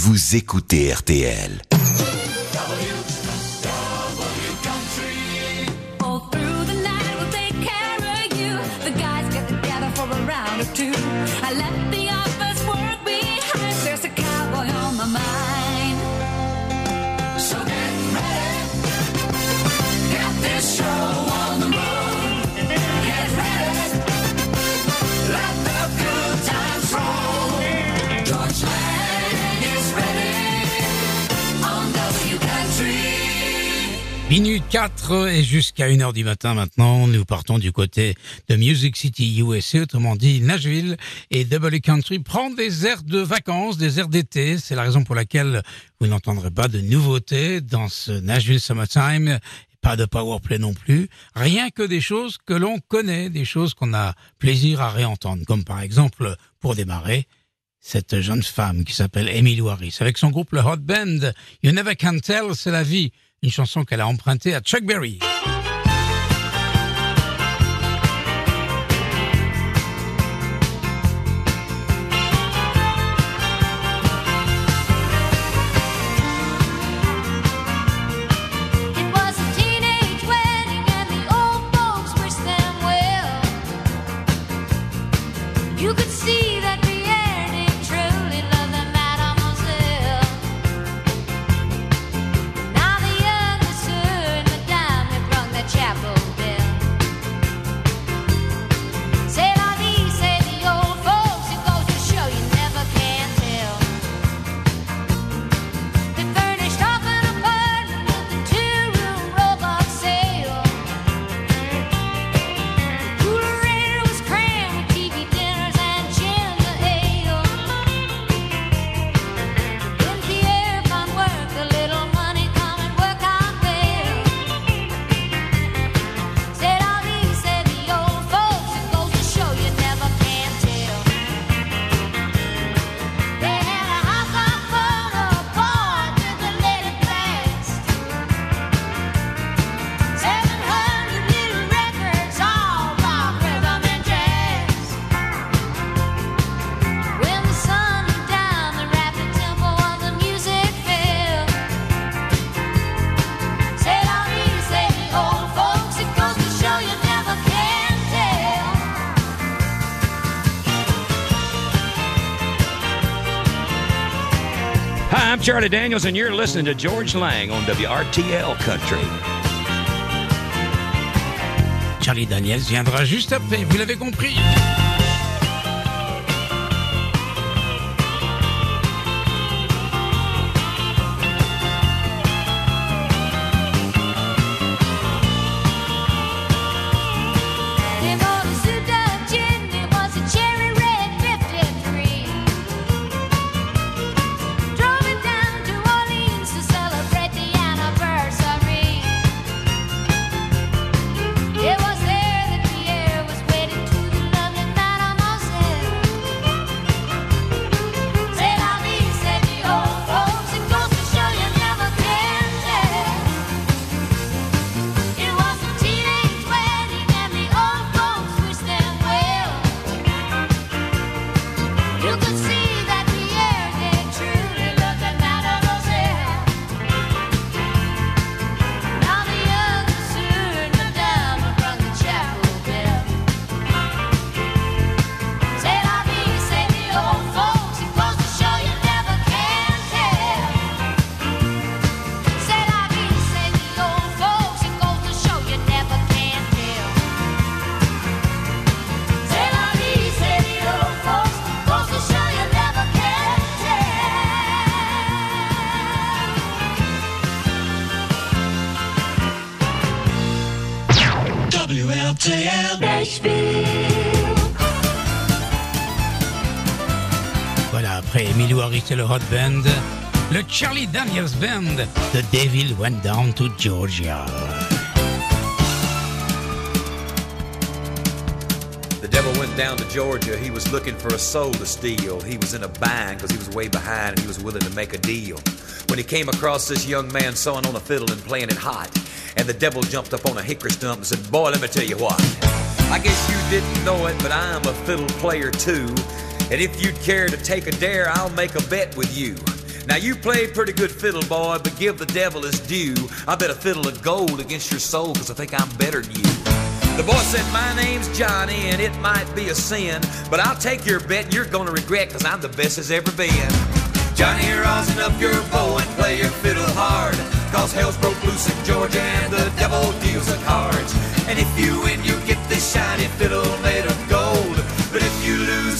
vous écoutez RTL. Minute 4 et jusqu'à 1h du matin maintenant, nous partons du côté de Music City USA, autrement dit Nashville et W Country prend des airs de vacances, des airs d'été. C'est la raison pour laquelle vous n'entendrez pas de nouveautés dans ce Nashville Summertime. Pas de powerplay non plus, rien que des choses que l'on connaît, des choses qu'on a plaisir à réentendre, comme par exemple, pour démarrer, cette jeune femme qui s'appelle Emily Harris, avec son groupe le Hot Band, You Never Can Tell, c'est la vie une chanson qu'elle a empruntée à Chuck Berry. Charlie Daniels, and you're listening to George Lang on WRTL Country. Charlie Daniels viendra juste après, vous l'avez compris? Et le Hot Band, le Charlie Daniels Band, The Devil Went Down to Georgia. The devil went down to Georgia. He was looking for a soul to steal. He was in a bind because he was way behind and he was willing to make a deal. When he came across this young man sewing on a fiddle and playing it hot, and the devil jumped up on a hickory stump and said, Boy, let me tell you what. I guess you didn't know it, but I'm a fiddle player too. And if you'd care to take a dare, I'll make a bet with you. Now you played pretty good fiddle, boy, but give the devil his due. I bet a fiddle of gold against your soul, cause I think I'm better than you. The boy said, My name's Johnny, and it might be a sin, but I'll take your bet and you're gonna regret, cause I'm the best as ever been. Johnny, rosin up your bow and play your fiddle hard, cause hell's broke loose in Georgia and the devil deals the cards. And if you win, you get this shiny fiddle made of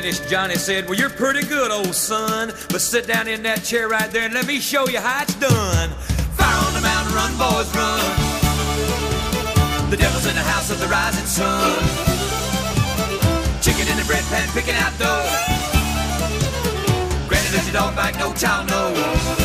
Finished, Johnny said, Well, you're pretty good, old son. But sit down in that chair right there and let me show you how it's done. Fire on the mountain, run, boys, run. The devil's in the house of the rising sun. Chicken in the bread pan, picking out dough. Granny, does your dog bite? No child knows.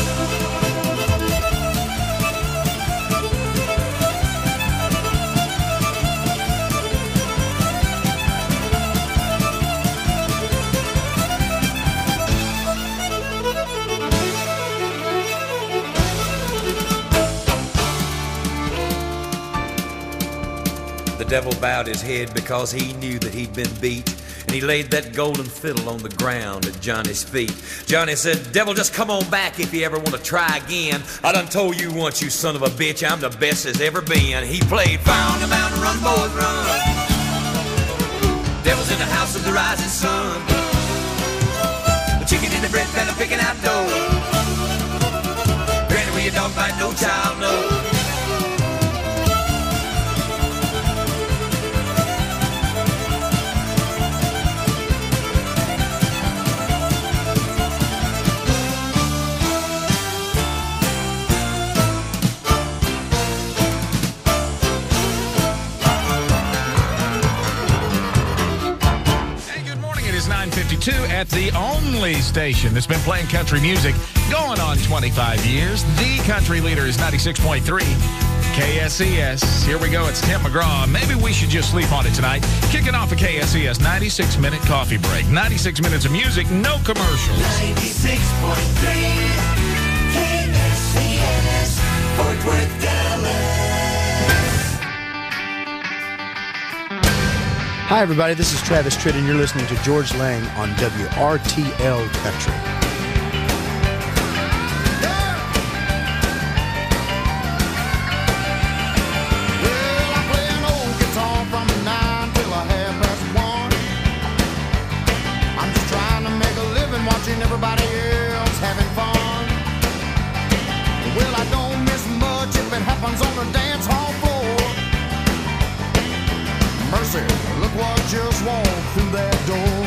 Devil bowed his head because he knew that he'd been beat. And he laid that golden fiddle on the ground at Johnny's feet. Johnny said, Devil, just come on back if you ever want to try again. I done told you once, you son of a bitch, I'm the best as ever been. He played on the Mountain, Run, Boys, Run. Devil's in the house of the rising sun. Chicken in the bread pan, picking out dough. Granny, where your dog bite, no child knows. 9:52 at the only station that's been playing country music going on 25 years. The country leader is 96.3 KSCS. Here we go. It's Tim McGraw. Maybe we should just sleep on it tonight. Kicking off a KSCS 96 minute coffee break. 96 minutes of music, no commercials. 96.3 KSCS Fort Worth, Hi, everybody. This is Travis Tritt, and you're listening to George Lang on WRTL Country. Well, I play an old guitar from nine till a half past one. I'm just trying to make a living watching everybody else having fun. Well, I don't miss much if it happens on the dance hall. Mercy, look what just walked through that door.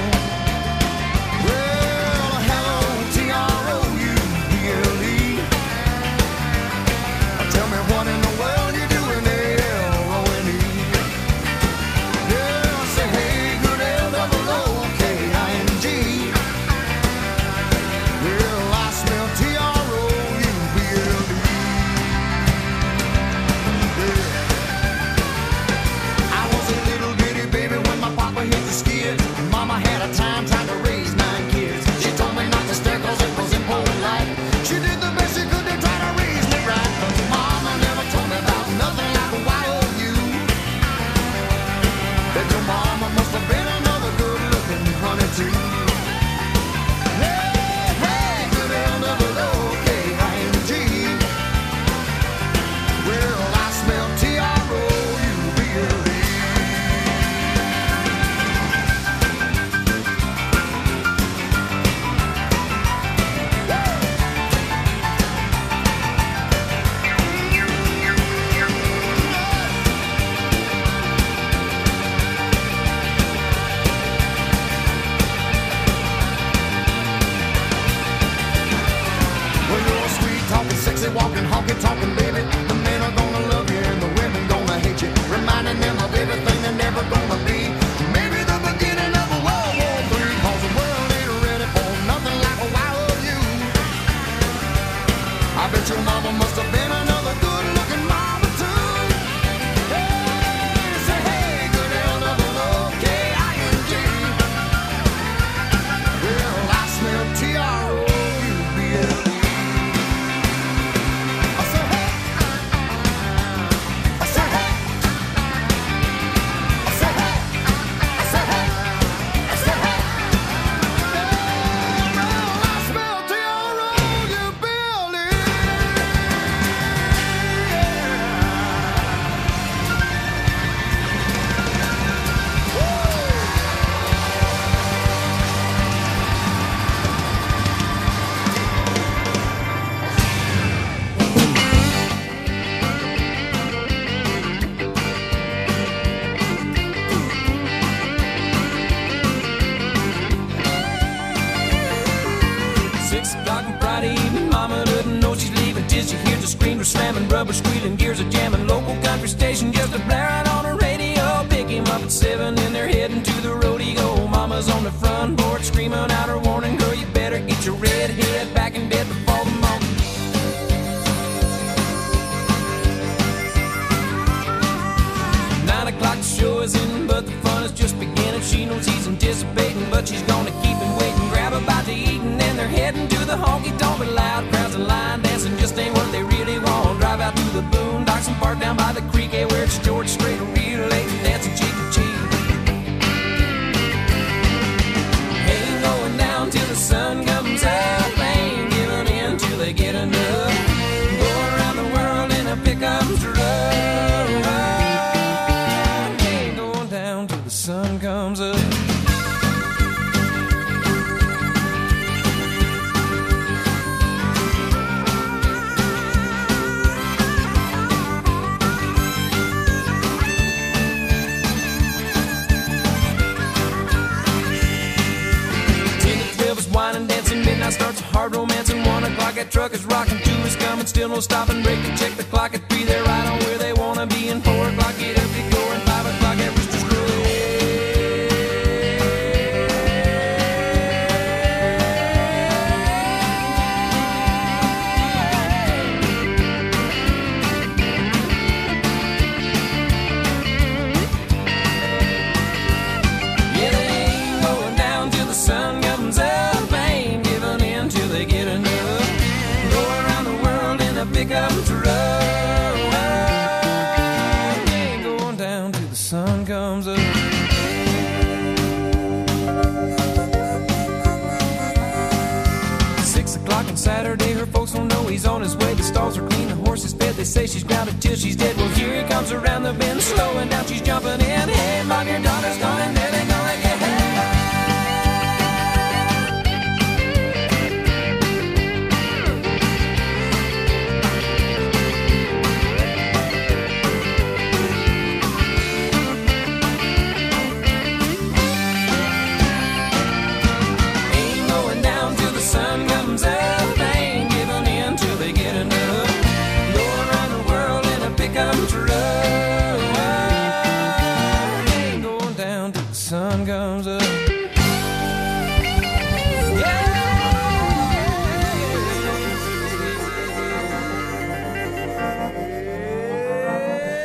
bet your mama must have been an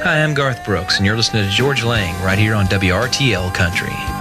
Hi, I'm Garth Brooks, and you're listening to George Lang right here on WRTL Country.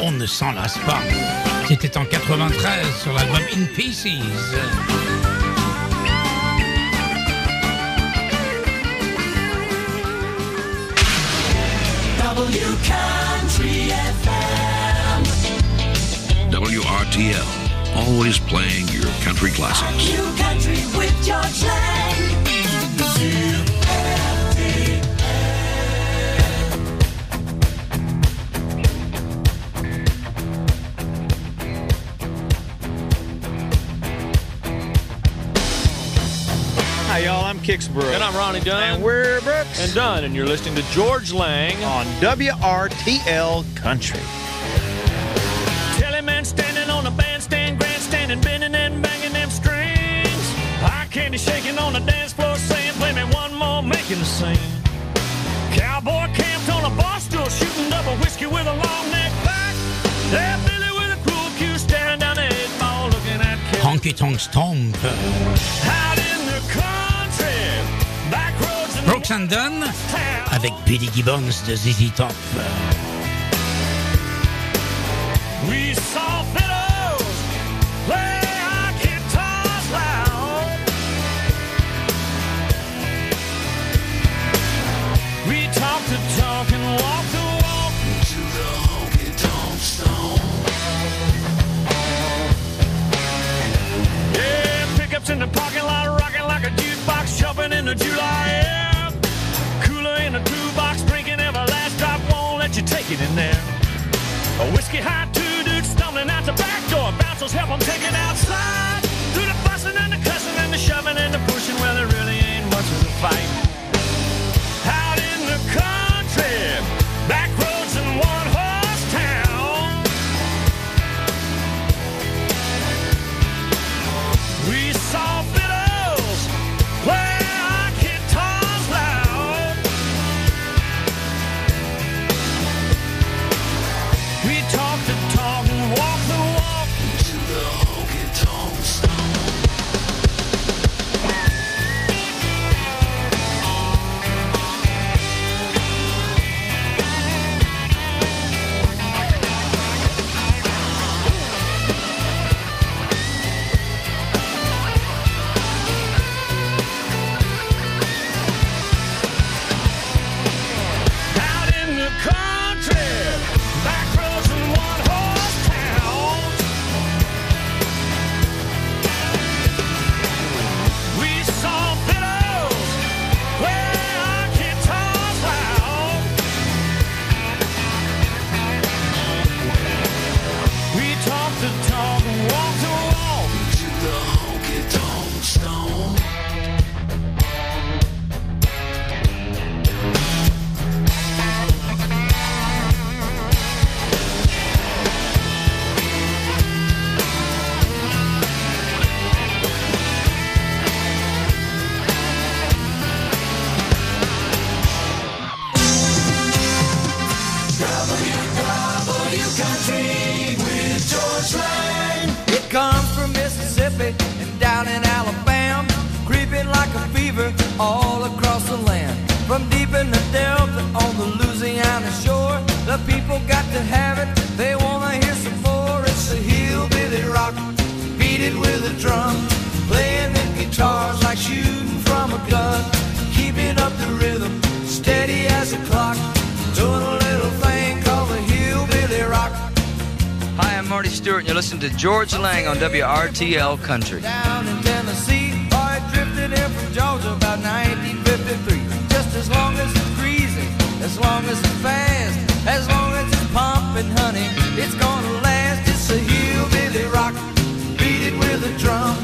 On ne s'en lasse pas. C'était en 93 sur l'album In Pieces. W Country FM. WRTL, always playing your country classics. New Country with George Lang. Hi, y'all. I'm Kix Brooks. And I'm Ronnie Dunn. And we're Brooks. And Dunn, and you're listening to George Lang on WRTL Country. Telly man standing on the bandstand, grandstanding, bending and banging them strings. Eye candy shaking on the dance floor, saying, "Play me one more, making a scene." Cowboy camped on a bar stool, shooting double whiskey with a long neck back. There, Billy with a cruel cue, staring down the eight ball, looking at Kelly. Honky Tonk roads and Brooks and avec Billy Gibbons de ZZ Top. We saw fiddles play our guitars loud. We talked the talk and walked the walk to the honky tonk stone. Yeah, pickups in the parking lot, rocking like a jukebox, jumping in the July air. In the toolbox, drinking every last drop, won't let you take it in there. A whiskey high, two dudes stumbling out the back door. Bouncers help them take it outside. Through the fussing and the cussing and the shoving and the pushing, well, there really ain't much of a fight. Stuart, and you're listening to George Lang on WRTL Country. down in Tennessee. It drifted in from Georgia about 1953. Just as long as it's as long as it's fast, as long as it's pumping, honey, it's gonna last. It's a hillbilly rock, beat it with a drum,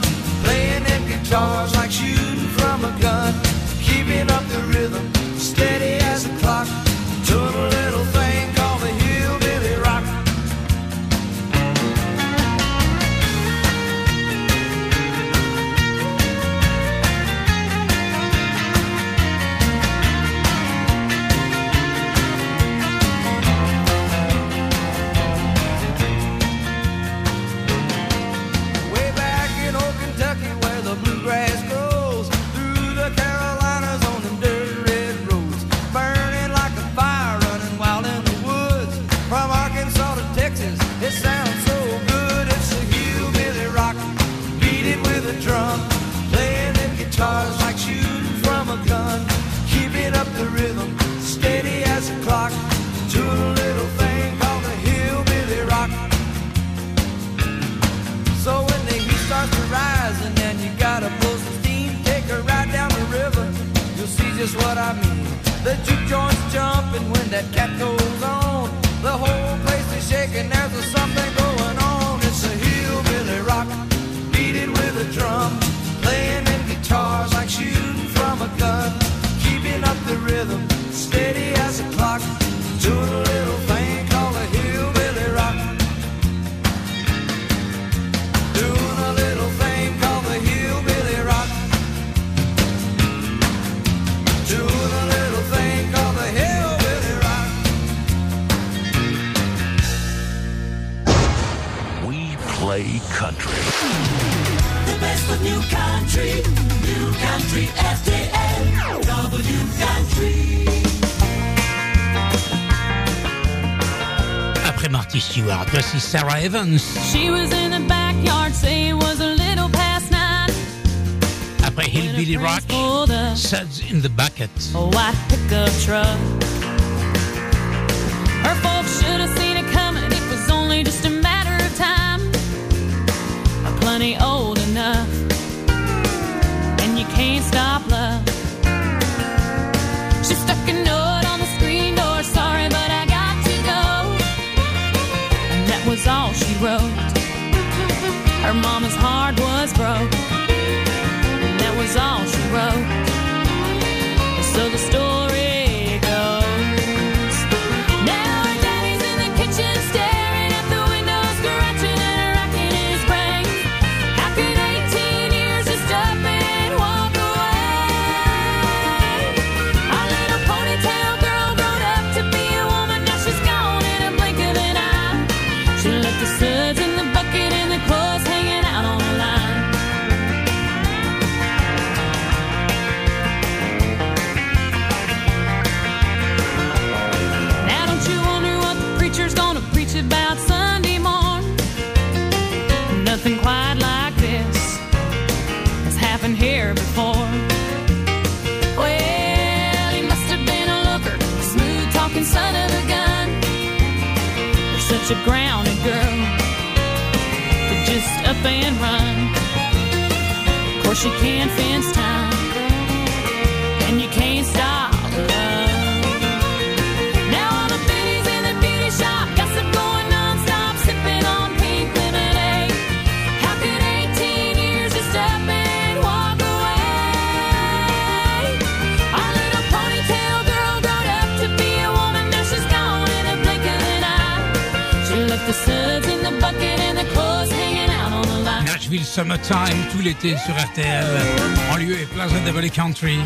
playing guitars like shooting from a gun, keeping up the rhythm, steady as a clock, doing a little thing just what I mean. The juke joint's jumping when that cat goes on. The whole place is shaking, there's something going on. It's a hillbilly rock, beat it with a drum. The best of new country, new country FDL, W country. Après Marty Stuart, voici Sara Evans. She was in the backyard saying it was a little past nine. Après Hillbilly Rock, Suds in the Bucket. A white pickup truck. Her folks should have seen it coming. It was only just a matter of time. I'm plenty old enough, and you can't stop love. She stuck a note on the screen door. Sorry, but I got to go. And that was all she wrote. Her mama's heart was broke. And that was all she wrote. The suds in the bucket and the clothes hanging out on the line. Now don't you wonder what the preacher's gonna preach about Sunday? Nothing quite like this has happened here before. Well, he must have been a looker, smooth talking son of a gun. Such a grounded You can't fence time, Summertime, tout l'été sur RTL, en lieu et place de Double Country.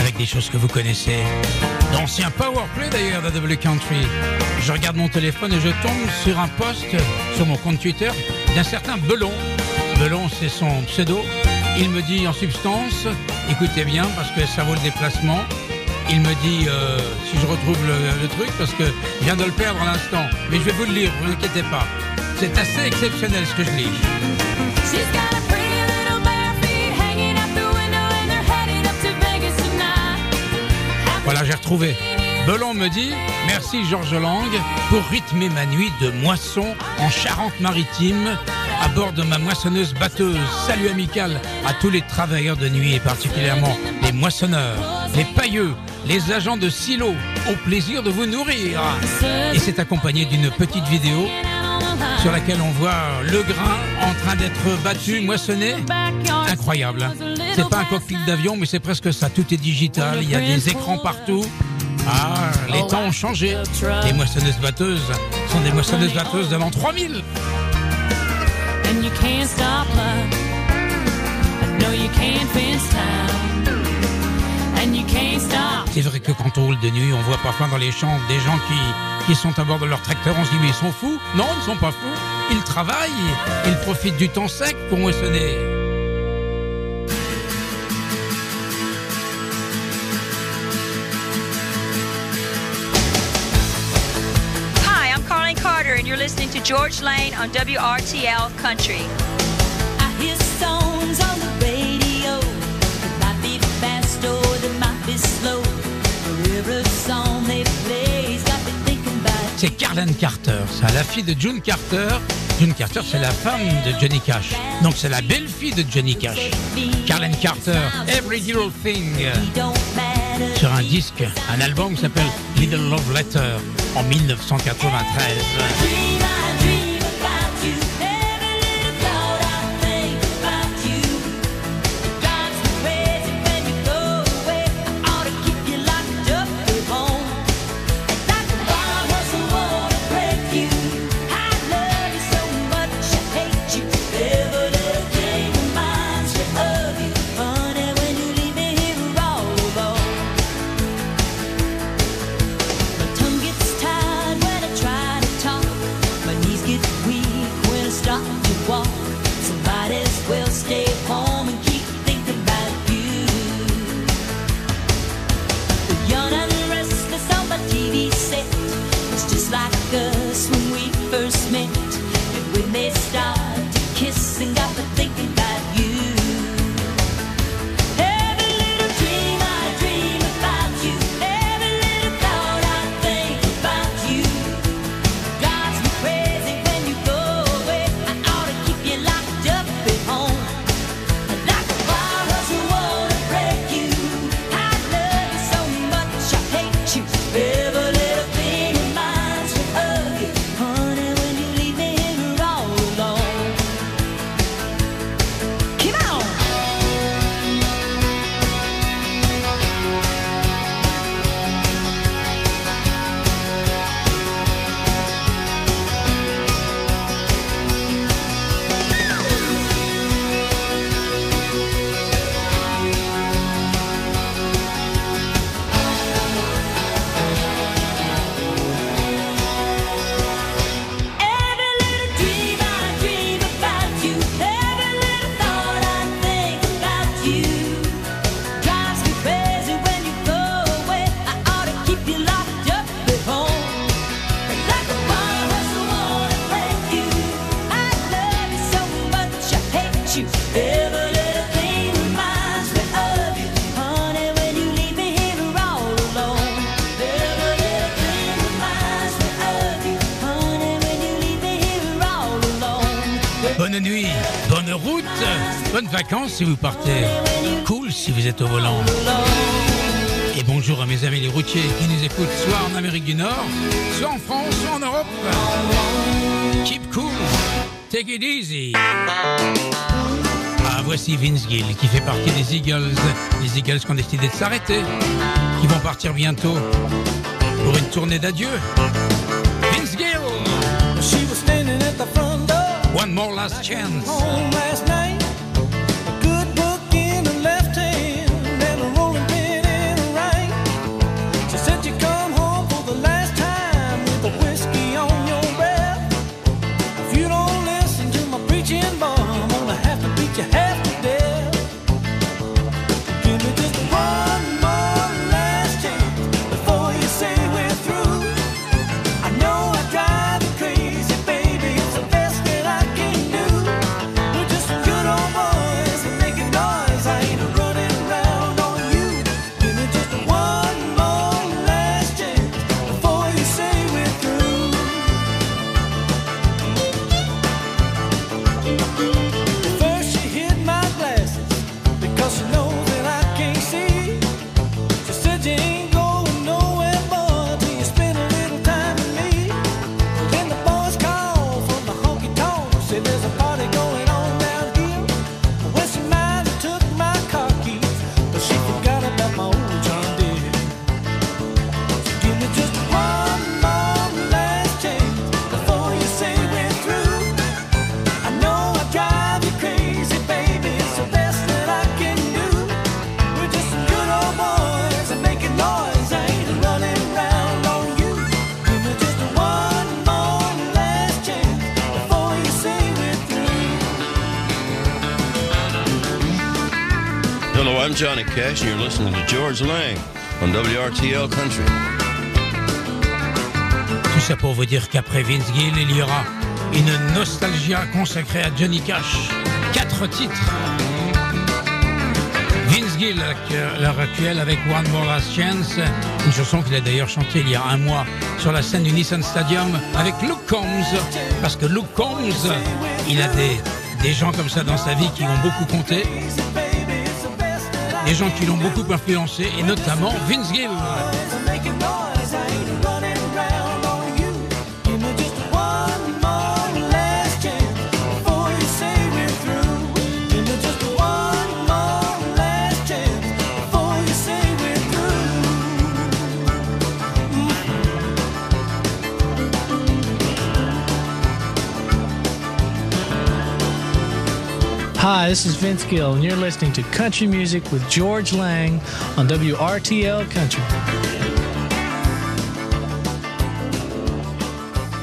Avec des choses que vous connaissez. D'anciens powerplay d'ailleurs de Country. Je regarde mon téléphone et je tombe sur un post sur mon compte Twitter d'un certain Belon. Belon, c'est son pseudo. Il me dit en substance, écoutez bien parce que ça vaut le déplacement. Il me dit, euh, si je retrouve le, le truc, parce que je viens de le perdre à l'instant, mais je vais vous le lire, vous inquiétez pas. C'est assez exceptionnel ce que je lis. Voilà, j'ai retrouvé. Belon me dit Merci Georges Lang pour rythmer ma nuit de moisson en Charente-Maritime à bord de ma moissonneuse batteuse. Salut amical à tous les travailleurs de nuit et particulièrement les moissonneurs, les pailleux, les agents de silo. Au plaisir de vous nourrir. Et c'est accompagné d'une petite vidéo sur laquelle on voit le grain en train d'être battu, moissonné. Incroyable. C'est pas un cockpit d'avion, mais c'est presque ça. Tout est digital. Il y a des écrans partout. Ah, les temps ont changé. Les moissonneuses batteuses sont des moissonneuses batteuses de l'an 3000. And C'est vrai que quand on roule de nuit, on voit parfois dans les champs des gens qui, qui sont à bord de leur tracteur. On se dit, mais ils sont fous Non, ils ne sont pas fous. Ils travaillent, ils profitent du temps sec pour moissonner. Hi, I'm Carlene Carter, and you're listening to George Lane on WRTL Country. I hear on the radio. C'est Carlene Carter, ça, la fille de June Carter, June Carter, c'est la femme de Johnny Cash. Donc c'est la belle-fille de Johnny Cash. Carlene Carter, Every Little Thing. Sur un disque, un album qui s'appelle Little Love Letter en 1993. Bonne nuit, bonne route, bonnes vacances si vous partez. Cool si vous êtes au volant. Et bonjour à mes amis les routiers qui nous écoutent soit en Amérique du Nord, soit en France, soit en Europe. Keep cool, take it easy. Ah, voici Vince Gill qui fait partie des Eagles. Les Eagles qui ont décidé de s'arrêter, qui vont partir bientôt pour une tournée d'adieu. One more last chance. Johnny Cash, and you're listening to George Lang on WRTL Country. Tout ça pour vous dire qu'après Vince Gill, il y aura une nostalgia consacrée à Johnny Cash. Quatre titres. Vince Gill à l'heure actuelle avec One More Last Chance, une chanson qu'il a d'ailleurs chantée il y a un mois sur la scène du Nissan Stadium avec Luke Combs, parce que Luke Combs, il a des, des gens comme ça dans sa vie qui ont beaucoup compté, des gens qui l'ont beaucoup influencé, et notamment Vince Gill. Hi, this is Vince Gill, and you're listening to Country Music with George Lang on WRTL Country.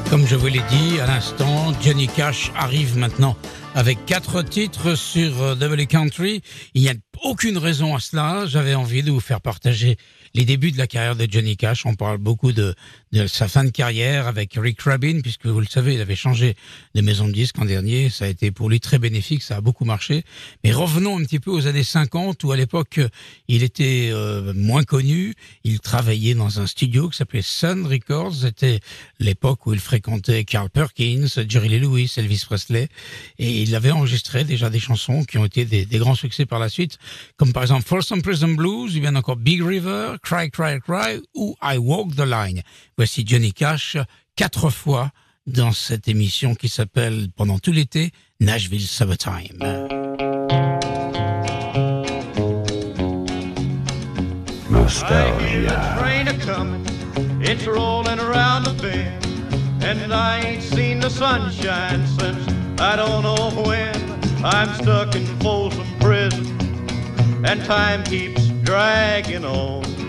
Comme je vous l'ai dit à l'instant, Johnny Cash arrive maintenant avec quatre titres sur euh, W Country. Il n'y a aucune raison à cela. J'avais envie de vous faire partager les débuts de la carrière de Johnny Cash. On parle beaucoup de, de sa fin de carrière avec Rick Rubin, puisque vous le savez, il avait changé de maison de disques en dernier. Ça a été pour lui très bénéfique, ça a beaucoup marché. Mais revenons un petit peu aux années 50, où à l'époque, il était euh, moins connu. Il travaillait dans un studio qui s'appelait Sun Records. C'était l'époque où il fréquentait Carl Perkins, Jerry Lee Lewis, Elvis Presley. Et il avait enregistré déjà des chansons qui ont été des, granns succès par la suite, comme par exemple Folsom Prison Blues, il y a encore Big River, Cry, Cry, Cry ou I Walk the Line. Voici Johnny Cash quatre fois dans cette émission qui s'appelle pendant tout l'été Nashville Summertime. I hear the train a comin', it's rolling around the bend, and I ain't seen the sunshine since I don't know when. I'm stuck in Folsom Prison, and time keeps dragging on.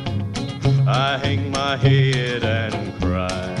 I hang my head and cry.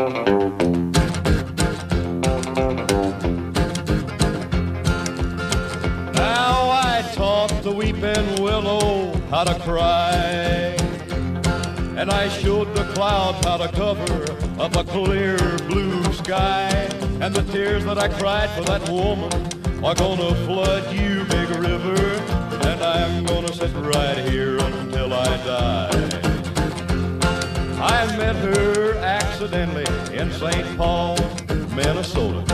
Now I taught the weeping willow how to cry. And I showed the clouds how to cover up a clear blue sky. And the tears that I cried for that woman are gonna flood you, big river. And I'm gonna sit right here until I die. I met her accidentally in St. Paul, Minnesota.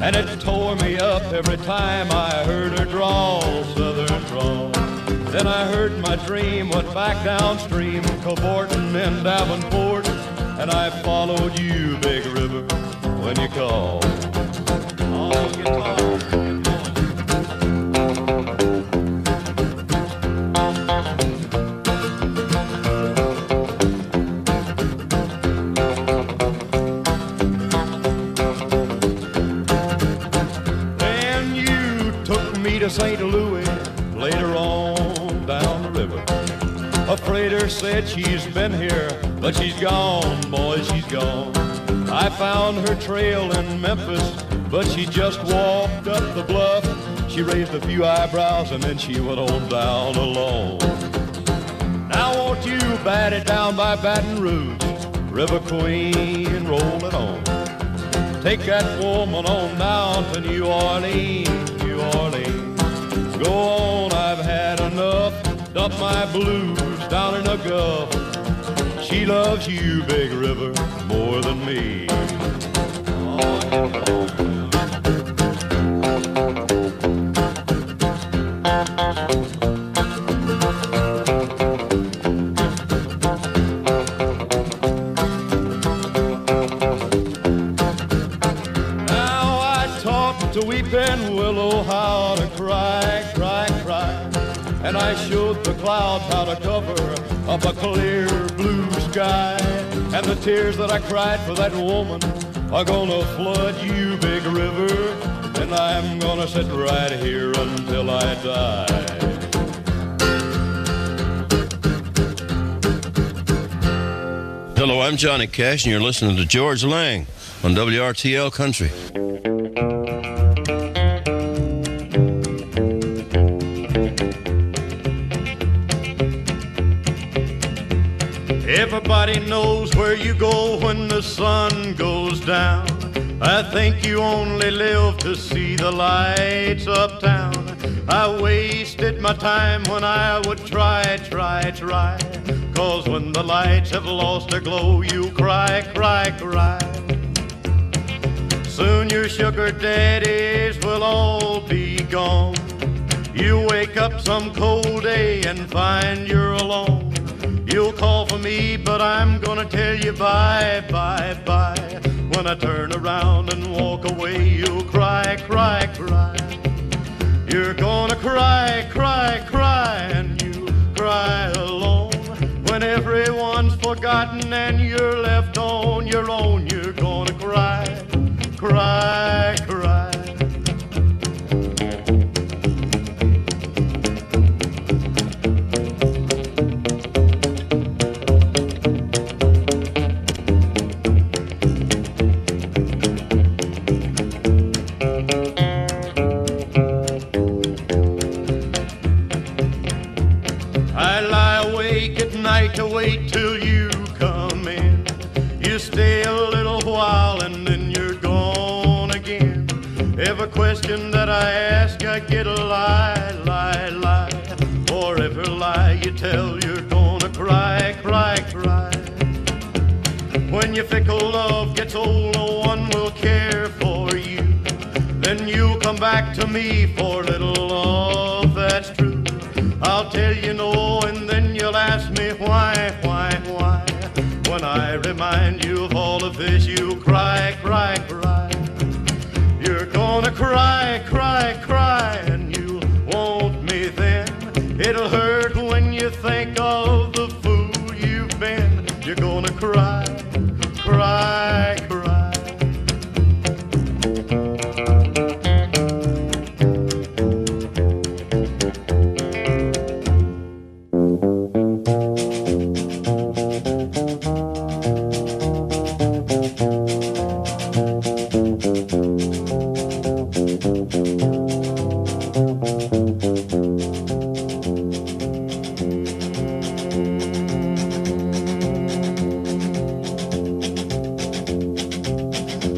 And it tore me up every time I heard her drawl, southern drawl. Then I heard my dream went back downstream, cavorting in Davenport. And I followed you, Big River, when you called. Guitar. Said she's been here, but she's gone, boy, she's gone. I found her trail in Memphis, but she just walked up the bluff. She raised a few eyebrows and then she went on down alone. Now won't you bat it down by Baton Rouge, River Queen, roll it on. Take that woman on down to New Orleans, New Orleans. Go on, I've had enough. Dump my blues down in the Gulf. She loves you, Big River, more than me. Now I taught to weeping willow how to cry, cry, cry. And I showed the clouds how to up a clear blue sky. And the tears that I cried for that woman are gonna flood you, big river. And I'm gonna sit right here until I die. Hello, I'm Johnny Cash, and you're listening to George Lang on WRTL Country. Lights uptown. I wasted my time when I would try, try, try. Cause when the lights have lost their glow, you cry, cry, cry. Soon your sugar daddies will all be gone. You wake up some cold day and find you're alone. You'll call for me, but I'm gonna tell you bye, bye, bye. When I turn around and walk away, you'll cry, cry, cry. You're gonna cry, cry, cry, and you cry alone. When everyone's forgotten and you're left on your own, you're gonna cry,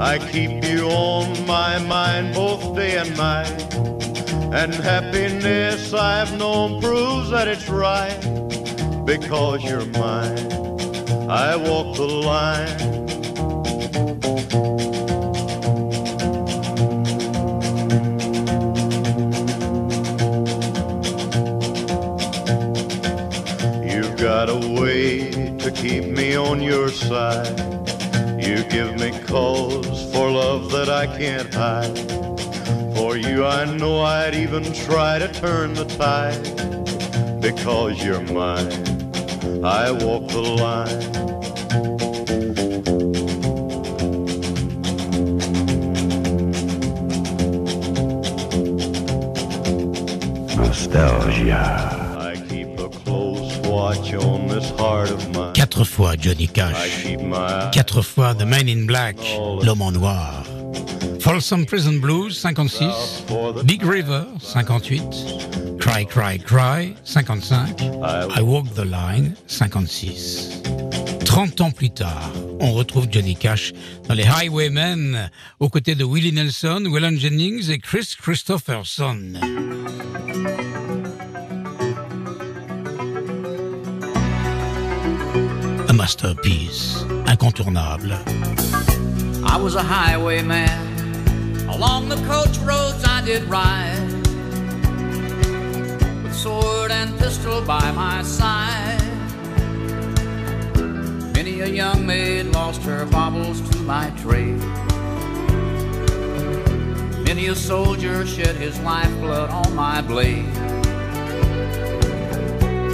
I keep you on my mind both day and night. And happiness I've known proves that it's right because you're mine. I walk the line. That I can't hide. For you, I know I'd even try to turn the tide. Because you're mine, I walk the line. Nostalgia. I keep a close watch on this heart of mine. Quatre fois Johnny Cash. Quatre fois The Man in Black, l'homme en noir. Folsom Prison Blues, 56. Big River, 58. Cry, Cry, Cry, 55. I Walk the Line, 56. 30 ans plus tard, on retrouve Johnny Cash dans les Highwaymen, aux côtés de Willie Nelson, Waylon Jennings et Chris Christopherson. A masterpiece, incontournable. I was a highwayman. Along the coach roads I did ride. With sword and pistol by my side. Many a young maid lost her baubles to my trade. Many a soldier shed his lifeblood on my blade.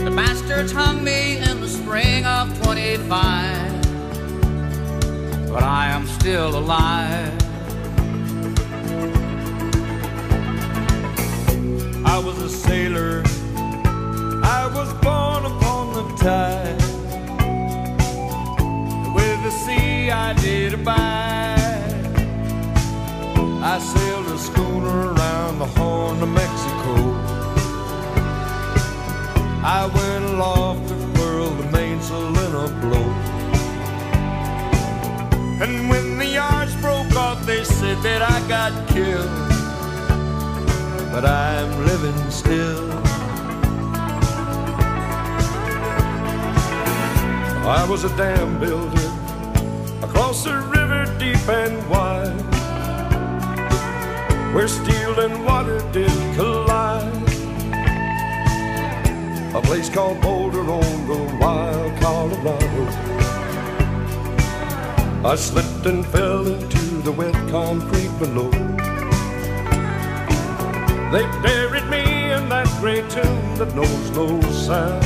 The bastards hung me in the spring of 25 but I am still alive. I was a sailor. I was born upon the tide. With the sea I did abide. I sailed a schooner around the Horn of Mexico. I went aloft to furl the mainsail in a blow. And when the yards broke off, they said that I got killed. But I'm living still. I was a dam builder across a river deep and wide, where steel and water did collide. A place called Boulder on the wild Colorado. I slipped and fell into the wet concrete below. They buried me in that gray tomb that knows no sound.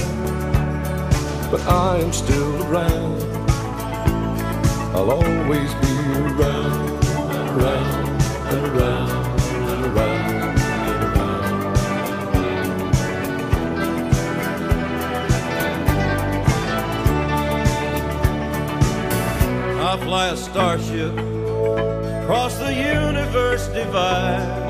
But I am still around. I'll always be around, around, and around, and around. and around. I fly a starship across the universe divide.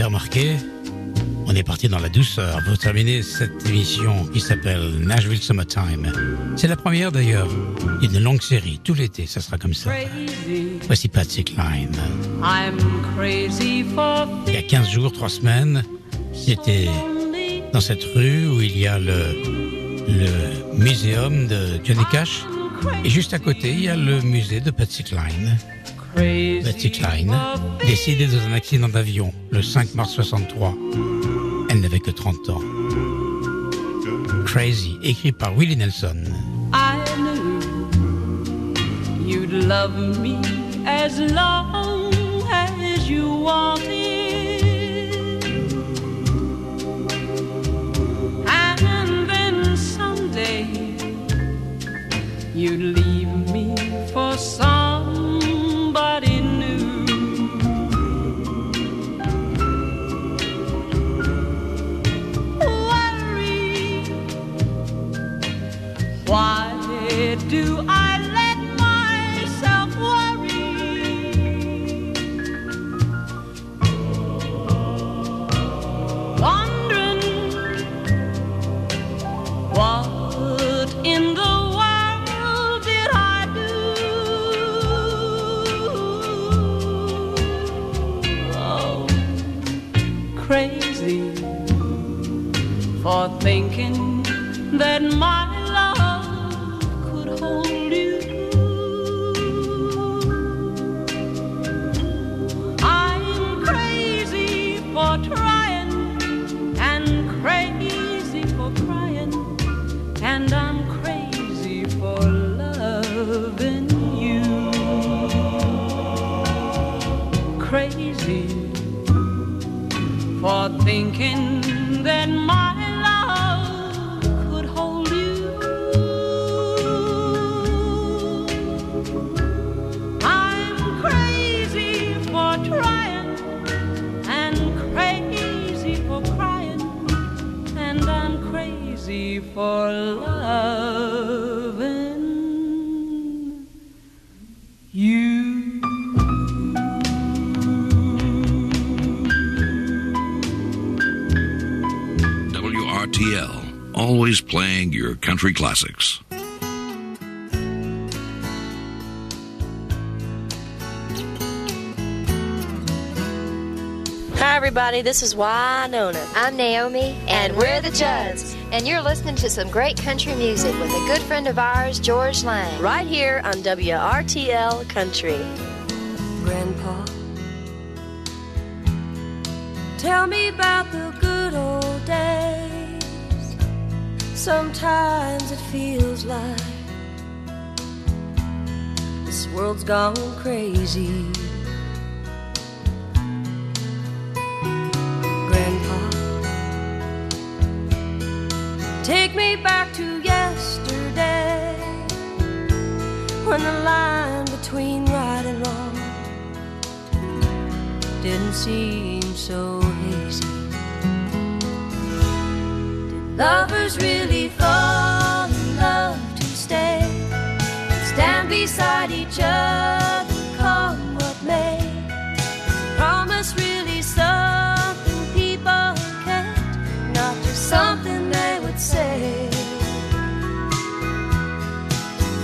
Et on est parti dans la douceur pour terminer cette émission qui s'appelle Nashville Summertime. C'est la première d'ailleurs d'une longue série. Tout l'été, ça sera comme ça. Voici Patsy for Il y a 15 jours, 3 semaines, j'étais dans cette rue où il y a le, le muséum de Johnny Cash. Et juste à côté, il y a le musée de Patsy Cline. Patsy Cline, décédée dans un accident d'avion le 5 mars 63. Elle n'avait que 30 ans. Crazy, écrit par Willie Nelson. I knew you'd love me as long as you wanted. And then someday you'd leave thinking that my classics. Hi, everybody. This is Wynonna. I'm Naomi, and, we're the Judds. And you're listening to some great country music with a good friend of ours, George Lang. Right here on WRTL Country. Grandpa, tell me about the Sometimes it feels like this world's gone crazy. Grandpa, take me back to yesterday when the line between right and wrong didn't seem so hazy. Did lovers really Families really bow their heads to something they would say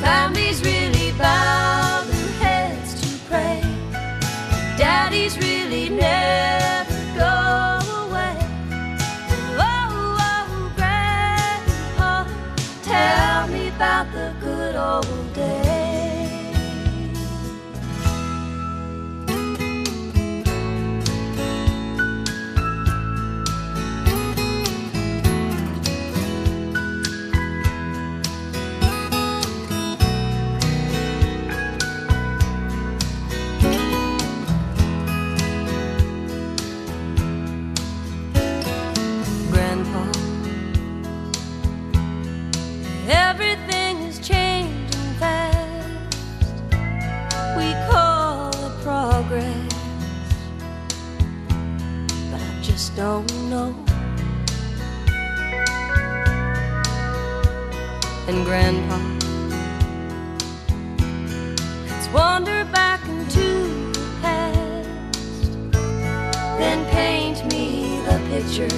Mommy's really proud of hands to pray. Daddies really never go away. Oh, oh, Grandpa, tell me about the good old don't know. And Grandpa, let's wander back into the past, then paint me the picture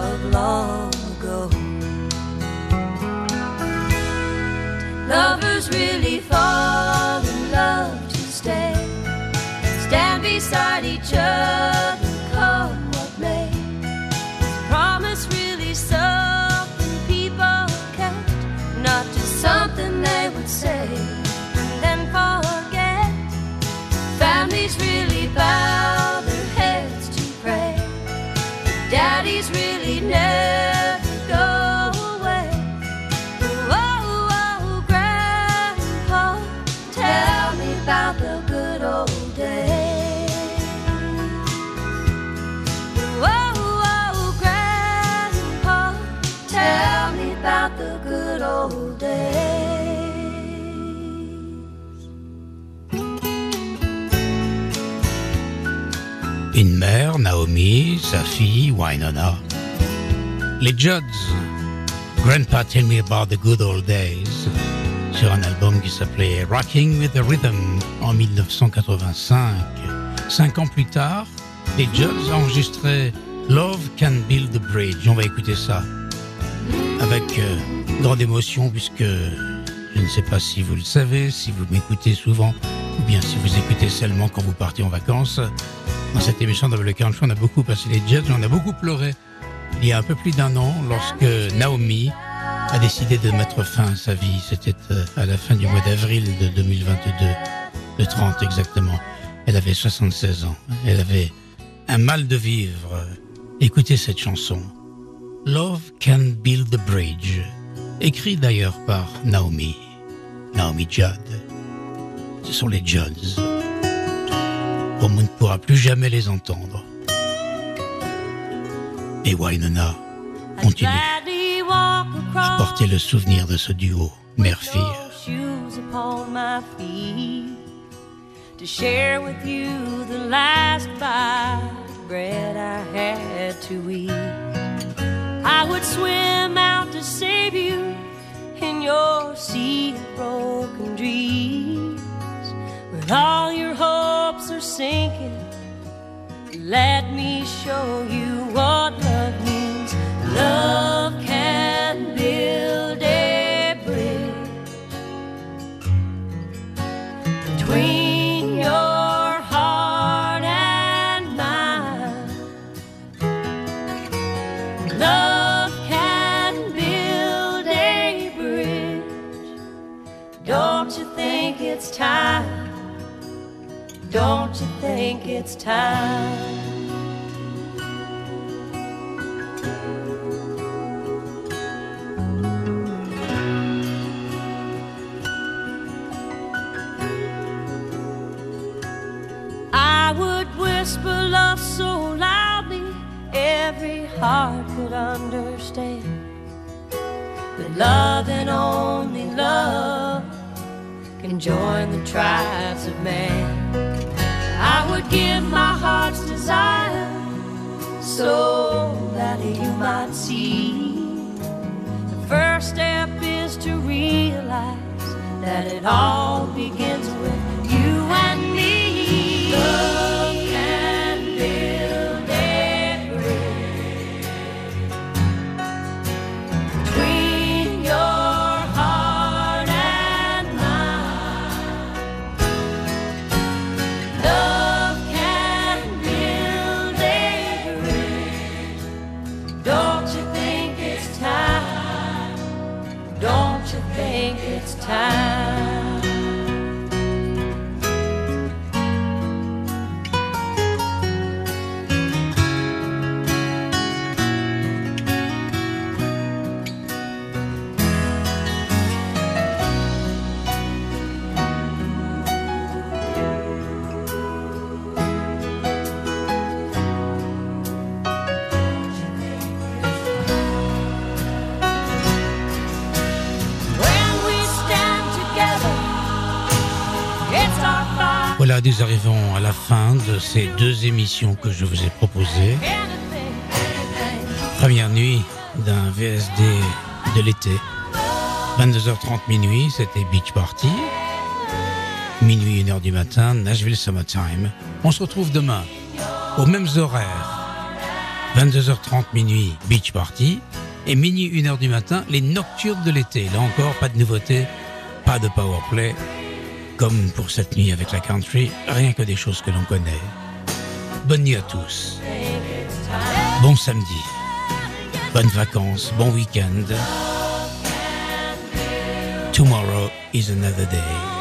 of long ago. Lovers really beside each other, Naomi, sa fille, Wynonna. Les Judds, Grandpa Tell Me About the Good Old Days, sur un album qui s'appelait Rocking with the Rhythm en 1985. Cinq ans plus tard, les Judds enregistraient Love Can Build the Bridge. On va écouter ça avec euh, grande émotion puisque je ne sais pas si vous le savez, si vous m'écoutez souvent ou bien si vous écoutez seulement quand vous partez en vacances. Dans cette émission Double Country, on a beaucoup passé les Jets, on a beaucoup pleuré. Il y a un peu plus d'un an, lorsque Naomi a décidé de mettre fin à sa vie. C'était euh, à la fin du mois d'avril de 2022, le 30 exactement. Elle avait 76 ans. Elle avait un mal de vivre. Écoutez cette chanson. Love Can Build the Bridge. Écrit d'ailleurs par Naomi. Naomi Judd. Ce sont les Judds. Comme on ne pourra plus jamais les entendre. Et Wynonna continue à porter le souvenir de ce duo, mère-fille. to share with you the last bite of bread I had to eat. I would swim out to save you in your sea of broken dreams. When all your hopes are sinking, let me show you what love means. Love Don't you think it's time? I would whisper love so loudly every heart could understand. That love and only love can join the tribes of man. I would give my heart's desire so that you might see. The first step is to realize that it all begins with nous arrivons à la fin de ces deux émissions que je vous ai proposées. Première nuit d'un VSD de l'été. 22h30 minuit, c'était Beach Party. Minuit, 1h du matin, Nashville Summertime. On se retrouve demain aux mêmes horaires. 22h30 minuit, Beach Party. Et minuit, 1h du matin, les nocturnes de l'été. Là encore, pas de nouveauté, pas de powerplay. Comme pour cette nuit avec la country, rien que des choses que l'on connaît. Bonne nuit à tous. Bon samedi. Bonnes vacances, bon week-end. Tomorrow is another day.